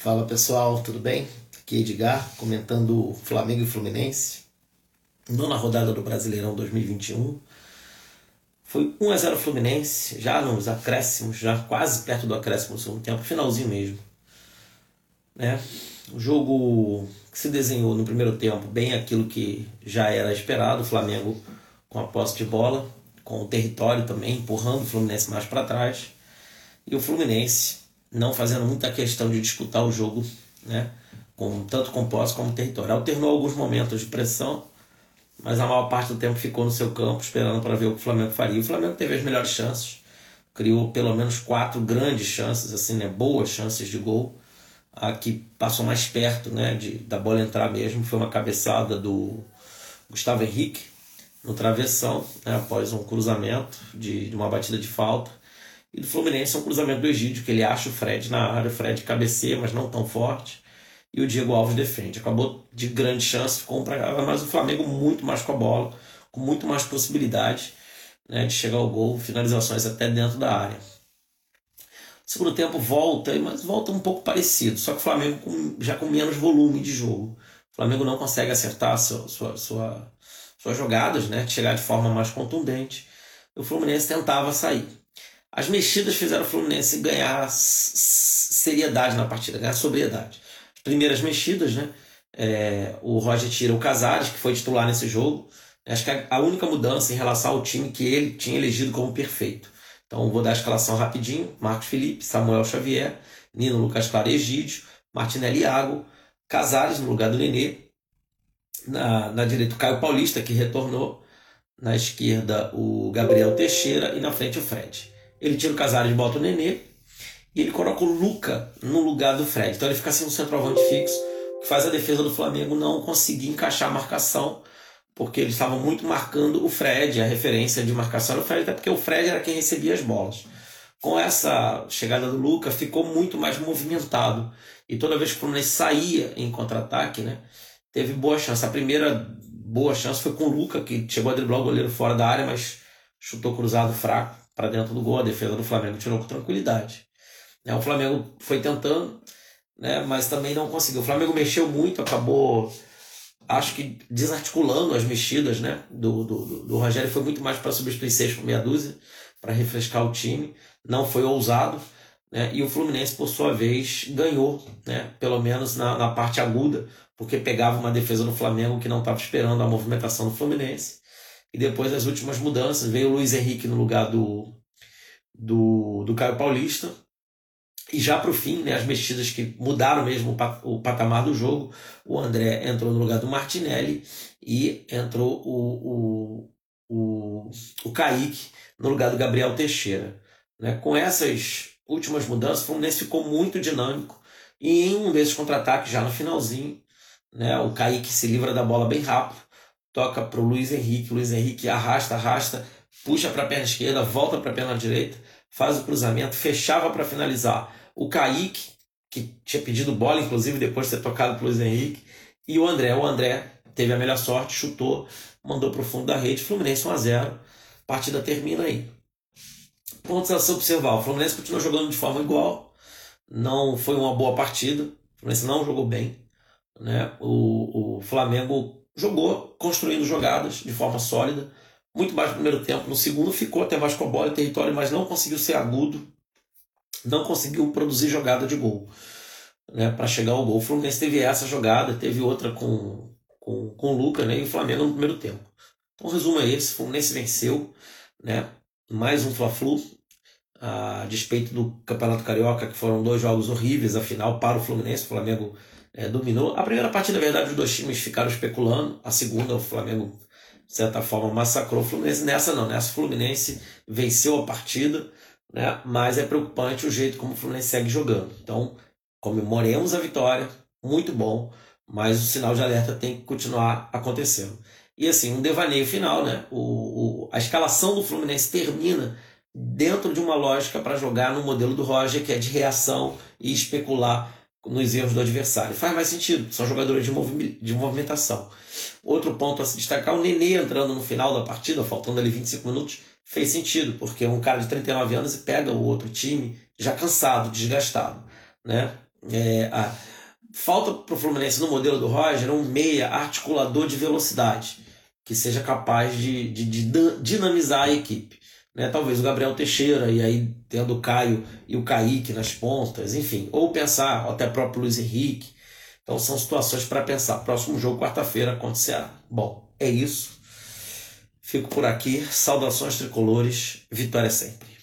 Fala pessoal, tudo bem? Aqui é Edgar, comentando Flamengo e Fluminense. Nona rodada do Brasileirão 2021. Foi 1 a 0 Fluminense, já nos acréscimos, já quase perto do acréscimo do segundo tempo, finalzinho mesmo. Né? O jogo que se desenhou no primeiro tempo, bem aquilo que já era esperado, o Flamengo com a posse de bola, com o território também, empurrando o Fluminense mais para trás. E o Fluminense não fazendo muita questão de disputar o jogo, né? Com, tanto com posse como território. Alternou alguns momentos de pressão, mas a maior parte do tempo ficou no seu campo esperando para ver o que o Flamengo faria. O Flamengo teve as melhores chances, criou pelo menos quatro grandes chances, assim, né? Boas chances de gol. A que passou mais perto, né? De, da bola entrar mesmo foi uma cabeçada do Gustavo Henrique no travessão, né? após um cruzamento de, de uma batida de falta. E do Fluminense é um cruzamento do Egídio, que ele acha o Fred na área, o Fred cabeceia, mas não tão forte. E o Diego Alves defende. Acabou de grande chance, ficou um mas o Flamengo muito mais com a bola, com muito mais possibilidade né, de chegar ao gol, finalizações até dentro da área. O segundo tempo volta, mas volta um pouco parecido, só que o Flamengo com, já com menos volume de jogo. O Flamengo não consegue acertar sua, sua, sua, suas jogadas, né, chegar de forma mais contundente. O Fluminense tentava sair. As mexidas fizeram o Fluminense ganhar seriedade na partida, ganhar sobriedade. As primeiras mexidas, né? É, o Roger tira o Casares, que foi titular nesse jogo. Acho que a única mudança em relação ao time que ele tinha elegido como perfeito. Então vou dar a escalação rapidinho: Marcos Felipe, Samuel Xavier, Nino Lucas Claro Egídio, Martinelli Iago, Casares no lugar do Nenê. Na, na direita, o Caio Paulista, que retornou. Na esquerda, o Gabriel Teixeira e na frente, o Fred. Ele tira o Casares e bota o Nenê. E ele coloca o Luca no lugar do Fred. Então ele fica assim um centroavante fixo, que faz a defesa do Flamengo não conseguir encaixar a marcação, porque eles estavam muito marcando o Fred, a referência de marcação era o Fred, até porque o Fred era quem recebia as bolas. Com essa chegada do Luca, ficou muito mais movimentado. E toda vez que o Fluminense saía em contra-ataque, né, teve boa chance. A primeira boa chance foi com o Luca, que chegou a driblar o goleiro fora da área, mas chutou cruzado fraco para dentro do gol. A defesa do Flamengo tirou com tranquilidade. É, o Flamengo foi tentando, né, mas também não conseguiu. O Flamengo mexeu muito, acabou, acho que desarticulando as mexidas né, do, do, do Rogério. Foi muito mais para substituir seis por meia dúzia, para refrescar o time. Não foi ousado. Né, e o Fluminense, por sua vez, ganhou, né, pelo menos na, na parte aguda, porque pegava uma defesa do Flamengo que não estava esperando a movimentação do Fluminense e depois das últimas mudanças, veio o Luiz Henrique no lugar do, do, do Caio Paulista. E já para o fim, né, as mexidas que mudaram mesmo o patamar do jogo, o André entrou no lugar do Martinelli e entrou o, o, o, o Kaique no lugar do Gabriel Teixeira. Né? Com essas últimas mudanças, o Fluminense ficou muito dinâmico e em um desses contra-ataques, já no finalzinho, né, o Kaique se livra da bola bem rápido toca para o Luiz Henrique, Luiz Henrique arrasta, arrasta, puxa para a perna esquerda, volta para a perna direita, faz o cruzamento, fechava para finalizar. O Kaique, que tinha pedido bola, inclusive, depois de ter tocado para o Luiz Henrique, e o André. O André teve a melhor sorte, chutou, mandou para o fundo da rede, Fluminense 1 a 0 partida termina aí. Pontos a se observar: o Fluminense continuou jogando de forma igual, não foi uma boa partida, o Fluminense não jogou bem. Né? O, o Flamengo jogou construindo jogadas de forma sólida, muito mais no primeiro tempo. No segundo ficou até mais com a bola em território, mas não conseguiu ser agudo, não conseguiu produzir jogada de gol né, para chegar ao gol. O Fluminense teve essa jogada, teve outra com, com, com o Lucas né, e o Flamengo no primeiro tempo. Então o resumo é esse, o Fluminense venceu, né, mais um Fla-Flu, a despeito do Campeonato Carioca, que foram dois jogos horríveis, afinal, para o Fluminense, o Flamengo é, dominou. A primeira partida, na verdade, os dois times ficaram especulando. A segunda, o Flamengo, de certa forma, massacrou o Fluminense. Nessa não, nessa o Fluminense venceu a partida, né? mas é preocupante o jeito como o Fluminense segue jogando. Então, comemoremos a vitória, muito bom, mas o sinal de alerta tem que continuar acontecendo. E assim, um devaneio final, né? O, o a escalação do Fluminense termina dentro de uma lógica para jogar no modelo do Roger, que é de reação e especular nos erros do adversário. Faz mais sentido, são jogadores de, movi de movimentação. Outro ponto a se destacar, o Nenê entrando no final da partida, faltando ali 25 minutos, fez sentido, porque é um cara de 39 anos e pega o outro time já cansado, desgastado. Né? É, a, falta para o Fluminense no modelo do Roger um meia articulador de velocidade que seja capaz de, de, de dinamizar a equipe. Né? Talvez o Gabriel Teixeira, e aí tendo o Caio e o Kaique nas pontas, enfim, ou pensar, ou até próprio Luiz Henrique. Então são situações para pensar. Próximo jogo, quarta-feira, acontecerá. Bom, é isso. Fico por aqui. Saudações tricolores. Vitória sempre.